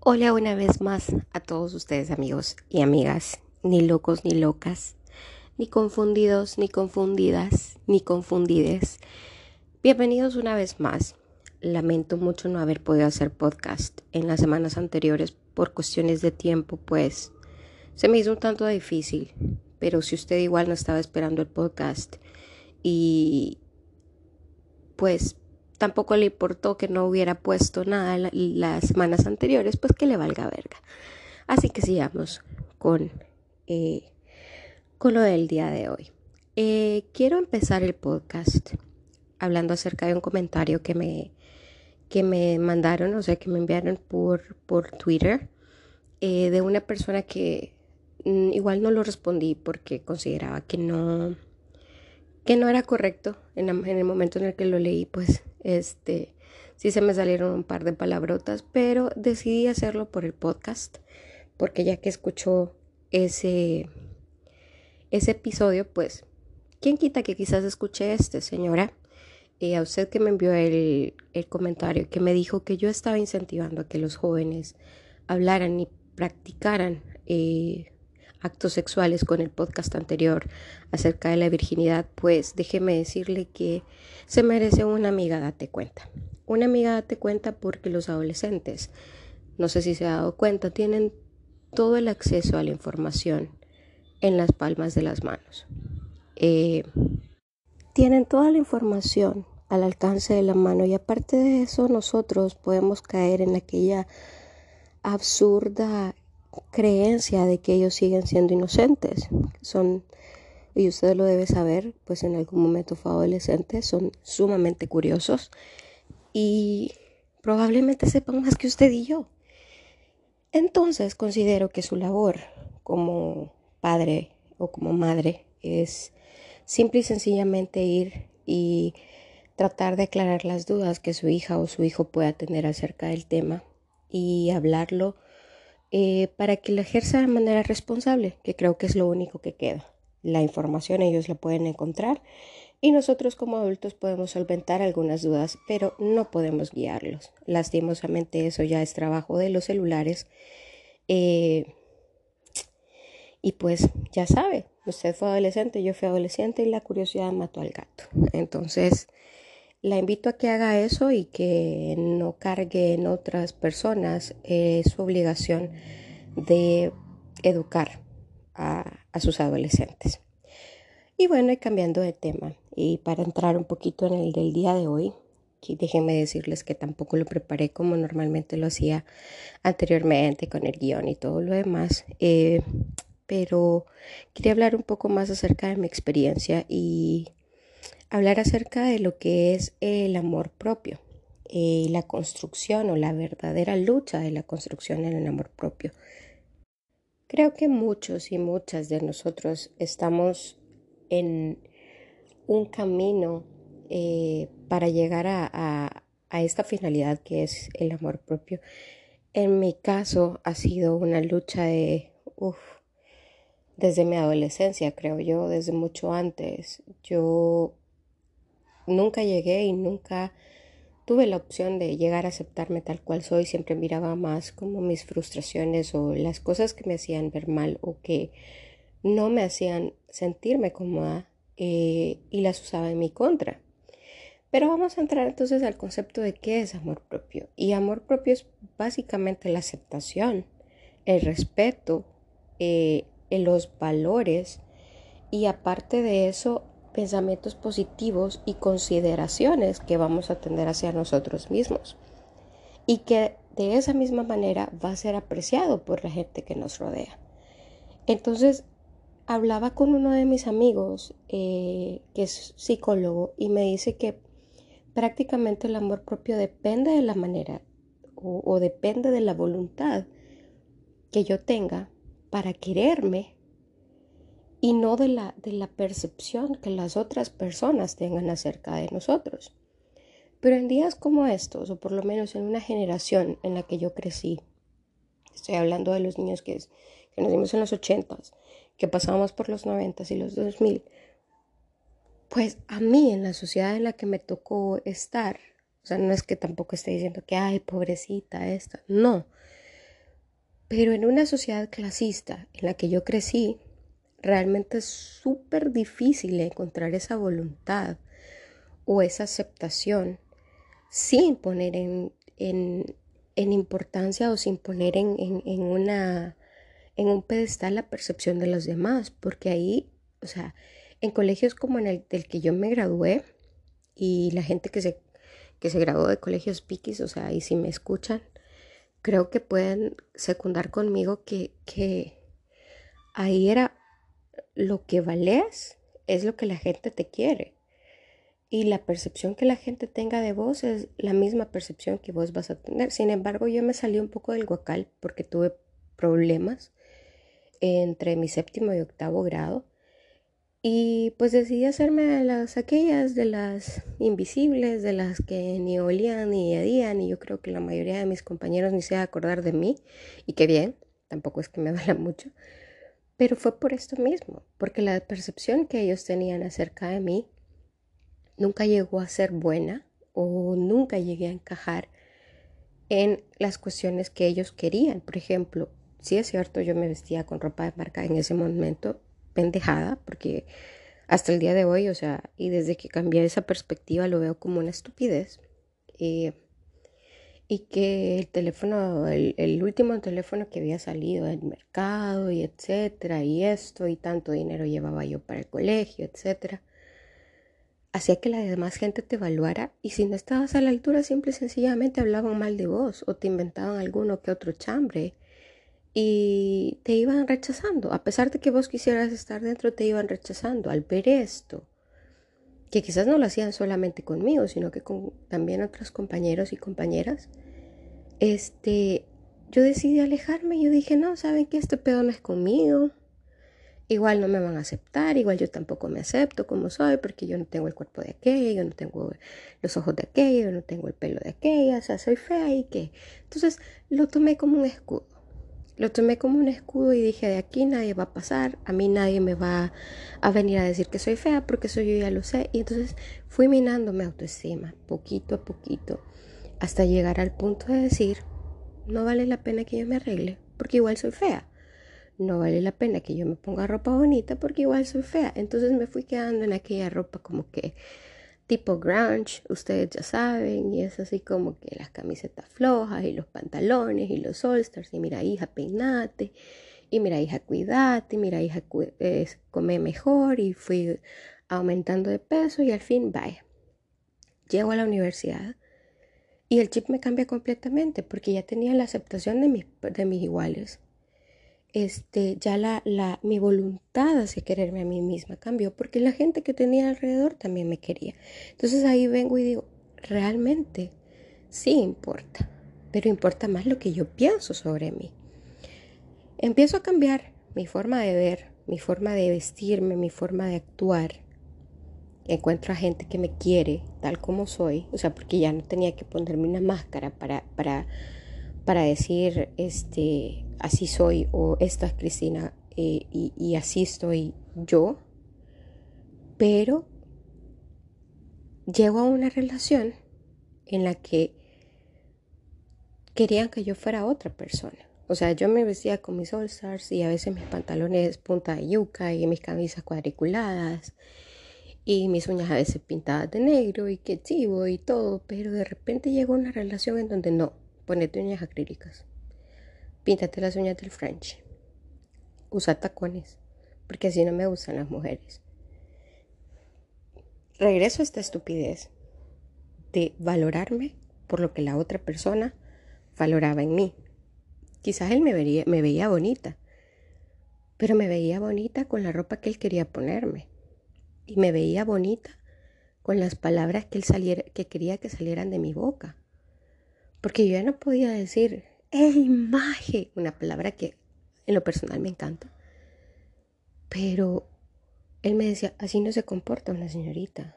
Hola una vez más a todos ustedes amigos y amigas, ni locos ni locas, ni confundidos ni confundidas, ni confundides. Bienvenidos una vez más. Lamento mucho no haber podido hacer podcast en las semanas anteriores por cuestiones de tiempo, pues se me hizo un tanto difícil, pero si usted igual no estaba esperando el podcast y pues tampoco le importó que no hubiera puesto nada las semanas anteriores, pues que le valga verga. Así que sigamos con, eh, con lo del día de hoy. Eh, quiero empezar el podcast hablando acerca de un comentario que me, que me mandaron, o sea, que me enviaron por, por Twitter, eh, de una persona que igual no lo respondí porque consideraba que no que no era correcto en, el momento en el que lo leí, pues este sí se me salieron un par de palabrotas, pero decidí hacerlo por el podcast, porque ya que escuchó ese ese episodio, pues quién quita que quizás escuche este, señora. A usted que me envió el, el comentario, que me dijo que yo estaba incentivando a que los jóvenes hablaran y practicaran eh, actos sexuales con el podcast anterior acerca de la virginidad, pues déjeme decirle que se merece una amiga, date cuenta. Una amiga, date cuenta porque los adolescentes, no sé si se ha dado cuenta, tienen todo el acceso a la información en las palmas de las manos. Eh, tienen toda la información al alcance de la mano y aparte de eso nosotros podemos caer en aquella absurda creencia de que ellos siguen siendo inocentes. Son, y usted lo debe saber, pues en algún momento fue adolescente, son sumamente curiosos y probablemente sepan más que usted y yo. Entonces considero que su labor como padre o como madre es simple y sencillamente ir y tratar de aclarar las dudas que su hija o su hijo pueda tener acerca del tema y hablarlo eh, para que lo ejerza de manera responsable, que creo que es lo único que queda. La información ellos la pueden encontrar y nosotros como adultos podemos solventar algunas dudas, pero no podemos guiarlos. Lastimosamente eso ya es trabajo de los celulares. Eh, y pues ya sabe, usted fue adolescente, yo fui adolescente y la curiosidad mató al gato. Entonces, la invito a que haga eso y que no cargue en otras personas eh, su obligación de educar a, sus adolescentes. Y bueno, y cambiando de tema, y para entrar un poquito en el del día de hoy, déjenme decirles que tampoco lo preparé como normalmente lo hacía anteriormente con el guion y todo lo demás, eh, pero quería hablar un poco más acerca de mi experiencia y hablar acerca de lo que es el amor propio, eh, la construcción o la verdadera lucha de la construcción en el amor propio. Creo que muchos y muchas de nosotros estamos en un camino eh, para llegar a, esta finalidad que es el amor propio. En mi caso ha sido una lucha de, desde mi adolescencia, creo yo, desde mucho antes. Yo nunca llegué y nunca tuve la opción de llegar a aceptarme tal cual soy. Siempre miraba más como mis frustraciones o las cosas que me hacían ver mal o que no me hacían sentirme cómoda eh, y las usaba en mi contra. Pero vamos a entrar entonces al concepto de qué es amor propio. Y amor propio es básicamente la aceptación, el respeto, eh, los valores y aparte de eso pensamientos positivos y consideraciones que vamos a tener hacia nosotros mismos. Y que de esa misma manera va a ser apreciado por la gente que nos rodea. Entonces, hablaba con uno de mis amigos eh, que es psicólogo y me dice que prácticamente el amor propio depende de la manera o depende de la voluntad que yo tenga para quererme y no de la, de la percepción que las otras personas tengan acerca de nosotros. Pero en días como estos, o por lo menos en una generación en la que yo crecí, estoy hablando de los niños que, que nacimos en los ochentas, que pasábamos por los 90 y los 2000, pues a mí en la sociedad en la que me tocó estar, o sea, no es que tampoco esté diciendo que, ay, pobrecita esta, no, pero en una sociedad clasista en la que yo crecí, realmente es súper difícil encontrar esa voluntad o esa aceptación sin poner en, en, en importancia o sin poner en, en, una, en un pedestal la percepción de los demás, porque ahí, o sea, en colegios como en el del que yo me gradué y la gente que se, que se graduó de colegios piquis, o sea, y si me escuchan, creo que pueden secundar conmigo que, que ahí era lo que vales, es lo que la gente te quiere. Y la percepción que la gente tenga de vos es la misma percepción que vos vas a tener. Sin embargo, yo me salí un poco del guacal porque tuve problemas entre mi séptimo y octavo grado. Y pues decidí hacerme de las aquellas de las invisibles, de las que ni olían ni hedían, y yo creo que la mayoría de mis compañeros ni se va acordar de mí, y qué bien, tampoco es que me duela mucho, pero fue por esto mismo, porque la percepción que ellos tenían acerca de mí nunca llegó a ser buena o nunca llegué a encajar en las cuestiones que ellos querían. Por ejemplo, sí es cierto, yo me vestía con ropa de marca en ese momento, pendejada, porque hasta el día de hoy, o sea, y desde que cambié esa perspectiva lo veo como una estupidez. Eh, y que el teléfono, el, último teléfono que había salido del mercado y etcétera, y esto, y tanto dinero llevaba yo para el colegio, etcétera, hacía que la demás gente te evaluara y si no estabas a la altura, simple sencillamente hablaban mal de vos o te inventaban alguno que otro chambre y te iban rechazando. A pesar de que vos quisieras estar dentro, te iban rechazando al ver esto. Que quizás no lo hacían solamente conmigo, sino que con también otros compañeros y compañeras. Este, yo decidí alejarme. Yo dije, no, ¿saben que Este pedo no es conmigo. Igual no me van a aceptar, igual yo tampoco me acepto como soy, porque yo no tengo el cuerpo de aquella, yo no tengo los ojos de aquella, yo no tengo el pelo de aquella, o sea, soy fea y qué. Entonces lo tomé como un escudo. Lo tomé como un escudo y dije, de aquí nadie va a pasar, a mí nadie me va a venir a decir que soy fea porque eso yo ya lo sé. Y entonces fui minando mi autoestima, poquito a poquito, hasta llegar al punto de decir, no vale la pena que yo me arregle porque igual soy fea. No vale la pena que yo me ponga ropa bonita porque igual soy fea. Entonces me fui quedando en aquella ropa como que tipo grunge, ustedes ya saben, y es así como que las camisetas flojas y los pantalones y los holsters, y mira hija, peinate, y mira hija, cuídate, y mira hija, come mejor, y fui aumentando de peso y al fin, vaya, llego a la universidad y el chip me cambia completamente porque ya tenía la aceptación de mis, de mis iguales este, ya la, mi voluntad hacia quererme a mí misma cambió porque la gente que tenía alrededor también me quería. Entonces ahí vengo y digo, realmente sí importa, pero importa más lo que yo pienso sobre mí. Empiezo a cambiar mi forma de ver, mi forma de vestirme, mi forma de actuar. Encuentro a gente que me quiere tal como soy, o sea, porque ya no tenía que ponerme una máscara para, para decir, este, así soy o esta es Cristina eh, y, y así estoy yo, pero llego a una relación en la que querían que yo fuera otra persona. O sea, yo me vestía con mis All Stars y a veces mis pantalones punta de yuca y mis camisas cuadriculadas y mis uñas a veces pintadas de negro y que chivo y todo, pero de repente llegó una relación en donde no, ponete uñas acrílicas. Píntate las uñas del French. Usa tacones, porque así no me gustan las mujeres. Regreso a esta estupidez de valorarme por lo que la otra persona valoraba en mí. Quizás él me, veía bonita, pero me veía bonita con la ropa que él quería ponerme. Y me veía bonita con las palabras que él saliera, que quería que salieran de mi boca. Porque yo ya no podía decir, ¡Ey, maje! Una palabra que en lo personal me encanta. Pero él me decía, así no se comporta una señorita.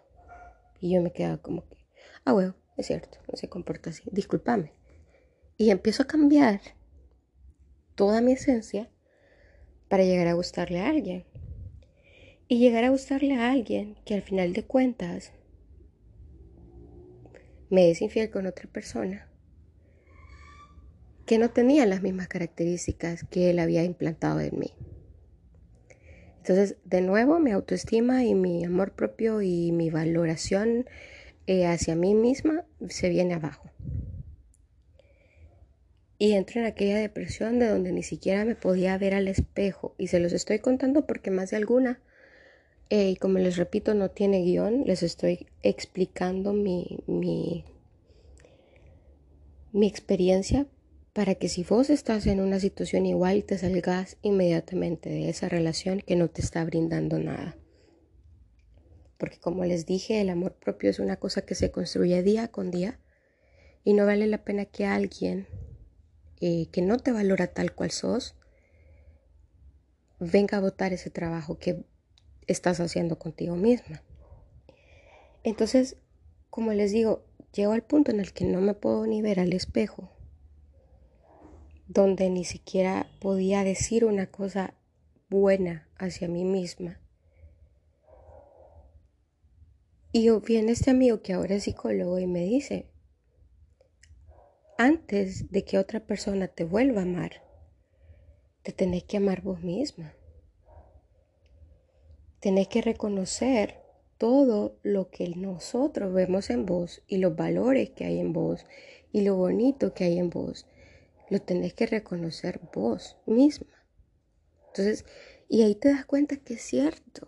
Y yo me quedaba como que, ah, bueno, es cierto, no se comporta así, discúlpame. Y empiezo a cambiar toda mi esencia para llegar a gustarle a alguien. Y llegar a gustarle a alguien que al final de cuentas me es infiel con otra persona que no tenía las mismas características que él había implantado en mí. Entonces, de nuevo, mi autoestima y mi amor propio y mi valoración eh, hacia mí misma se viene abajo. Y entro en aquella depresión de donde ni siquiera me podía ver al espejo. Y se los estoy contando porque más de alguna, eh, y como les repito, no tiene guion, les estoy explicando mi, mi, mi experiencia para que si vos estás en una situación igual te salgas inmediatamente de esa relación que no te está brindando nada. Porque como les dije, el amor propio es una cosa que se construye día con día y no vale la pena que alguien eh, que no te valora tal cual sos venga a votar ese trabajo que estás haciendo contigo misma. Entonces, como les digo, llego al punto en el que no me puedo ni ver al espejo donde ni siquiera podía decir una cosa buena hacia mí misma. Y viene este amigo que ahora es psicólogo y me dice, antes de que otra persona te vuelva a amar, te tenés que amar vos misma. Tenés que reconocer todo lo que nosotros vemos en vos y los valores que hay en vos y lo bonito que hay en vos lo tenés que reconocer vos misma. Entonces, y ahí te das cuenta que es cierto,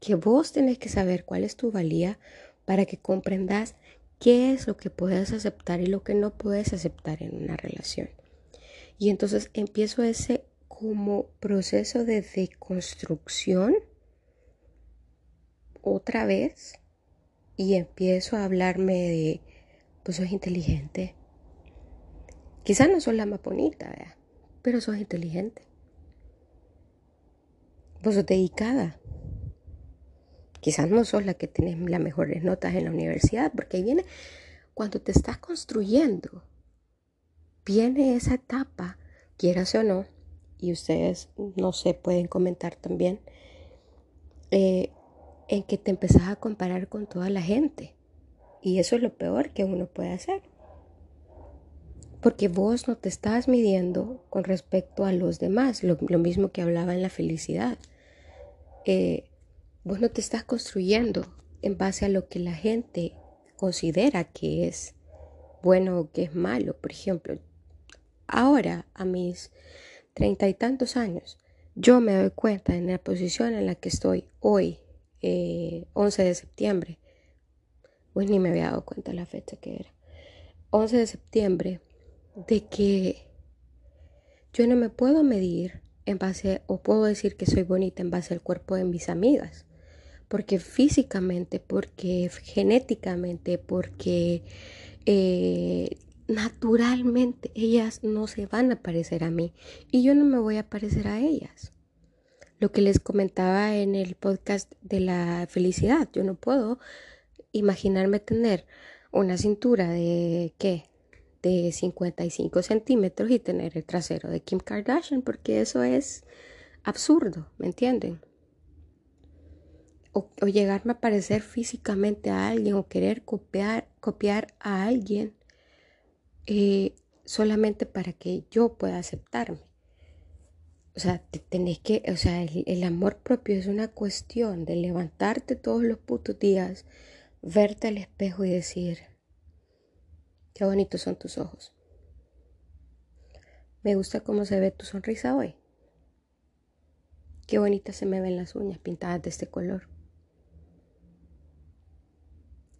que vos tenés que saber cuál es tu valía para que comprendas qué es lo que puedes aceptar y lo que no puedes aceptar en una relación. Y entonces empiezo ese como proceso de deconstrucción otra vez y empiezo a hablarme de, pues sos inteligente, Quizás no sos la más bonita, pero sos inteligente. Vos sos dedicada. Quizás no sos la que tienes las mejores notas en la universidad, porque ahí viene, cuando te estás construyendo, viene esa etapa, quieras o no, y ustedes, no sé, pueden comentar también, eh, en que te empezás a comparar con toda la gente. Y eso es lo peor que uno puede hacer. Porque vos no te estás midiendo con respecto a los demás, lo, mismo que hablaba en la felicidad. Eh, vos no te estás construyendo en base a lo que la gente considera que es bueno o que es malo. Por ejemplo, ahora a mis treinta y tantos años, yo me doy cuenta en la posición en la que estoy hoy, 11 eh, de septiembre, pues ni me había dado cuenta la fecha que era. 11 de septiembre de que yo no me puedo medir en base, o puedo decir que soy bonita en base al cuerpo de mis amigas, porque físicamente, porque genéticamente, porque eh, naturalmente ellas no se van a parecer a mí y yo no me voy a parecer a ellas. Lo que les comentaba en el podcast de la felicidad, yo no puedo imaginarme tener una cintura de qué, de 55 centímetros y tener el trasero de Kim Kardashian, porque eso es absurdo, ¿me entienden? O, llegarme a parecer físicamente a alguien o querer copiar, copiar a alguien eh, solamente para que yo pueda aceptarme. O sea, te tenés que, o sea, el, el amor propio es una cuestión de levantarte todos los putos días, verte al espejo y decir, Qué bonitos son tus ojos. Me gusta cómo se ve tu sonrisa hoy. Qué bonitas se me ven las uñas pintadas de este color.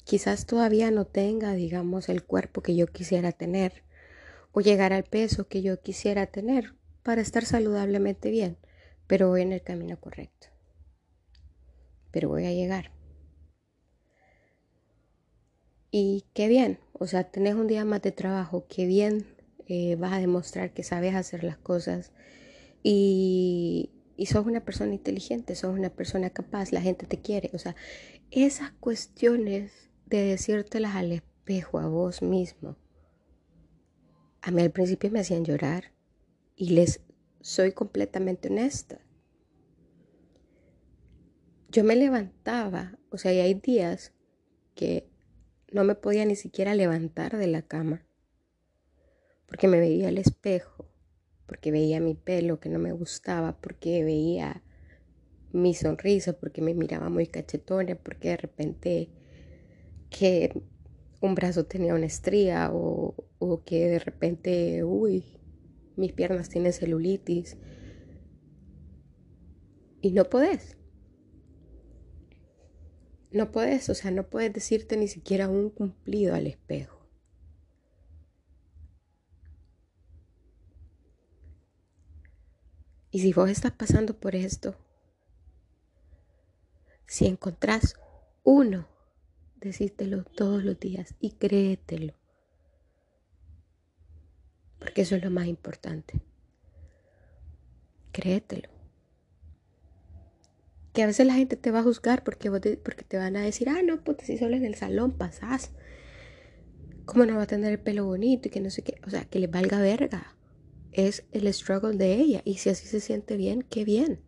Quizás todavía no tenga, digamos, el cuerpo que yo quisiera tener o llegar al peso que yo quisiera tener para estar saludablemente bien, pero voy en el camino correcto. Pero voy a llegar. Y qué bien, o sea, tenés un día más de trabajo, qué bien eh, vas a demostrar que sabes hacer las cosas y, y sos una persona inteligente, sos una persona capaz, la gente te quiere. O sea, esas cuestiones de decírtelas al espejo a vos mismo, a mí al principio me hacían llorar y les soy completamente honesta. yo me levantaba, o sea, y hay días que no me podía ni siquiera levantar de la cama, porque me veía al espejo, porque veía mi pelo que no me gustaba, porque veía mi sonrisa, porque me miraba muy cachetona, porque de repente que un brazo tenía una estría o, o que de repente, uy, mis piernas tienen celulitis. Y no podés. No puedes, o sea, no puedes decirte ni siquiera un cumplido al espejo. Y si vos estás pasando por esto, si encontrás uno, decírtelo todos los días y créetelo. Porque eso es lo más importante. Créetelo. Que a veces la gente te va a juzgar porque, porque te van a decir, ah, no, pues si solo en el salón pasás. ¿Cómo no va a tener el pelo bonito y que no sé qué? O sea, que le valga verga. Es el struggle de ella. Y si así se siente bien, qué bien.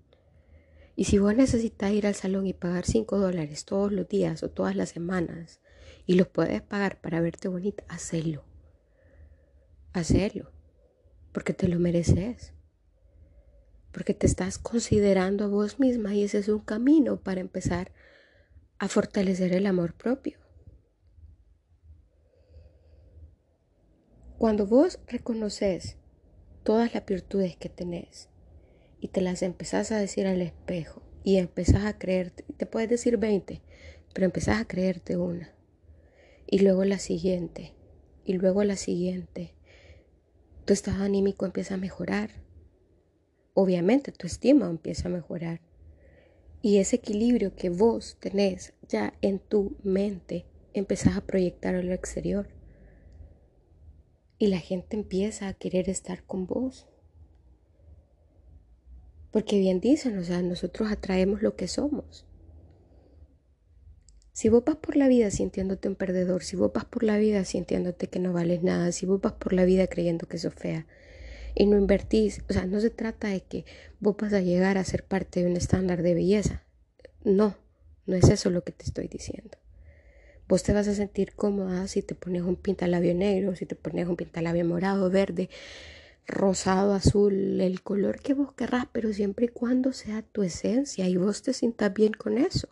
Y si vos necesitas ir al salón y pagar 5 dólares todos los días o todas las semanas y los puedes pagar para verte bonita, hacelo. Hacelo. Porque te lo mereces. Porque te estás considerando a vos misma y ese es un camino para empezar a fortalecer el amor propio. Cuando vos reconoces todas las virtudes que tenés, y te las empezás a decir al espejo y empezás a creerte, te puedes decir 20, pero empezás a creerte una y luego la siguiente y luego la siguiente. Tu estado anímico empieza a mejorar. Obviamente tu estima empieza a mejorar. Y ese equilibrio que vos tenés ya en tu mente, empezás a proyectar en lo exterior. Y la gente empieza a querer estar con vos. Porque bien dicen, o sea, nosotros atraemos lo que somos. Si vos vas por la vida sintiéndote un perdedor, si vos vas por la vida sintiéndote que no vales nada, si vos vas por la vida creyendo que sos fea y no invertís, o sea, no se trata de que vos vas a llegar a ser parte de un estándar de belleza. No, no es eso lo que te estoy diciendo. Vos te vas a sentir cómoda si te pones un pintalabio negro, si te pones un pintalabio morado, verde, rosado, azul, el color que vos querrás, pero siempre y cuando sea tu esencia y vos te sientas bien con eso.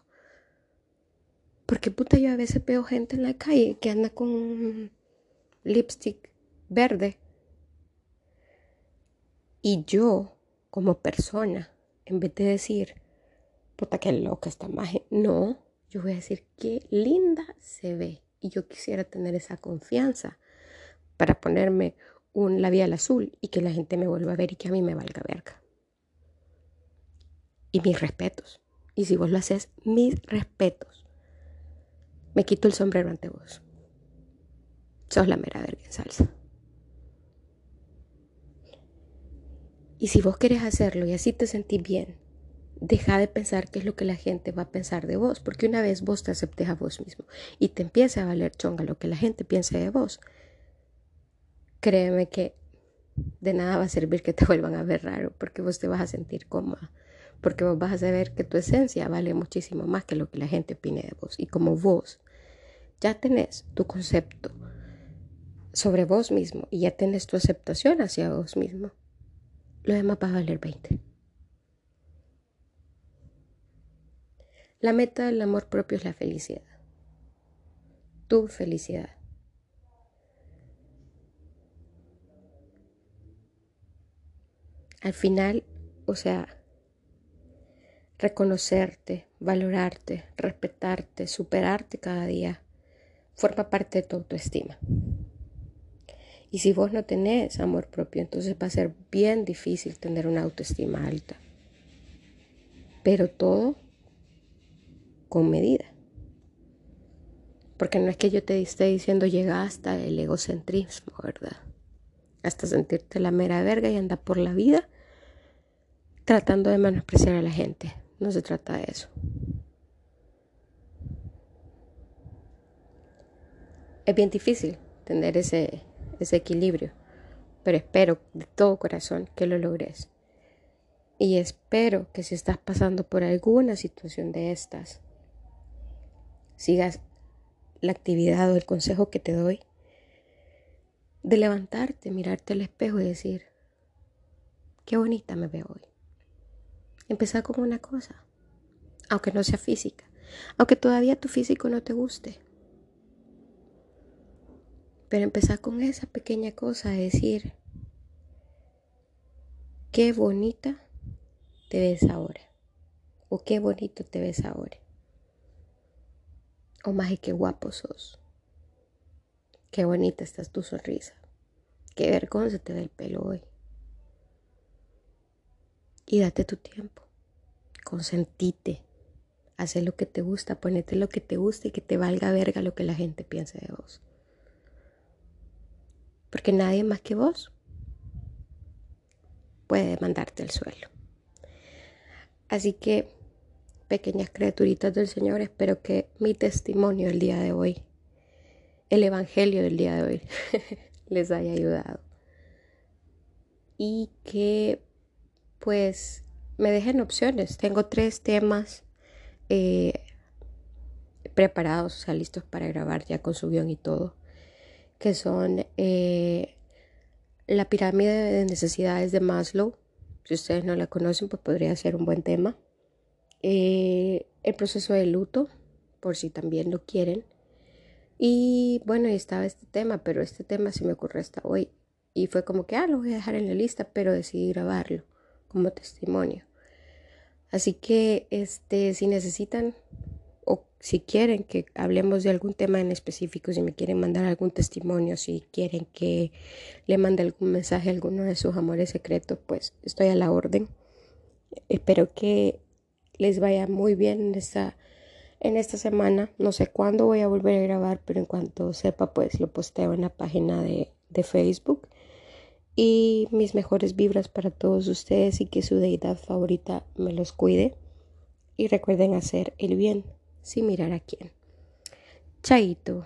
Porque puta, yo a veces veo gente en la calle que anda con lipstick verde. Y yo, como persona, en vez de decir, puta, qué loca esta magia, no, yo voy a decir, qué linda se ve. Y yo quisiera tener esa confianza para ponerme un labial azul y que la gente me vuelva a ver y que a mí me valga verga. Y mis respetos. Y si vos lo haces, mis respetos. Me quito el sombrero ante vos. Sos la mera verga en salsa. Y si vos querés hacerlo y así te sentís bien, deja de pensar qué es lo que la gente va a pensar de vos, porque una vez vos te aceptes a vos mismo y te empiece a valer chonga lo que la gente piense de vos, créeme que de nada va a servir que te vuelvan a ver raro, porque vos te vas a sentir cómoda, porque vos vas a saber que tu esencia vale muchísimo más que lo que la gente opine de vos. Y como vos ya tenés tu concepto sobre vos mismo y ya tenés tu aceptación hacia vos mismo, lo demás va a valer 20. La meta del amor propio es la felicidad. Tu felicidad. al final, o sea, reconocerte, valorarte, respetarte, superarte cada día, forma parte de tu autoestima. Y si vos no tenés amor propio, entonces va a ser bien difícil tener una autoestima alta. Pero todo con medida. Porque no es que yo te esté diciendo llega hasta el egocentrismo, ¿verdad? hasta sentirte la mera verga y andar por la vida tratando de menospreciar a la gente. No se trata de eso. Es bien difícil tener ese, ese equilibrio, pero espero de todo corazón que lo logres. Y espero que si estás pasando por alguna situación de estas, sigas la actividad o el consejo que te doy de levantarte, mirarte al espejo y decir, qué bonita me veo hoy. Empezar con una cosa, aunque no sea física, aunque todavía tu físico no te guste. Pero empezar con esa pequeña cosa, decir, qué bonita te ves ahora. O qué bonito te ves ahora. O más y qué guapo sos. Qué bonita está tu sonrisa. Qué vergüenza te ve el pelo hoy. Y date tu tiempo. Consentite. Haz lo que te gusta, ponete lo que te gusta y que te valga verga lo que la gente piense de vos. Porque nadie más que vos puede mandarte al suelo. Así que, pequeñas criaturitas del Señor, espero que mi testimonio el día de hoy, el Evangelio del día de hoy, les haya ayudado. Y que pues me dejen opciones. Tengo tres temas eh, preparados, o sea, listos para grabar ya con su guion y todo, que son eh, la pirámide de necesidades de Maslow. Si ustedes no la conocen, pues podría ser un buen tema. Eh, el proceso de luto, por si también lo quieren. Y bueno, estaba este tema, pero este tema se me ocurrió hasta hoy. Y fue como que, ah, lo voy a dejar en la lista, pero decidí grabarlo como testimonio. Así que, este, si necesitan o si quieren que hablemos de algún tema en específico, si me quieren mandar algún testimonio, si quieren que le mande algún mensaje a alguno de sus amores secretos, pues estoy a la orden. Espero que les vaya muy bien en esta, en esta semana. No sé cuándo voy a volver a grabar, pero en cuanto sepa, pues lo posteo en la página de, de Facebook. Y mis mejores vibras para todos ustedes y que su deidad favorita me los cuide. Y recuerden hacer el bien sin mirar a quién. Chaito.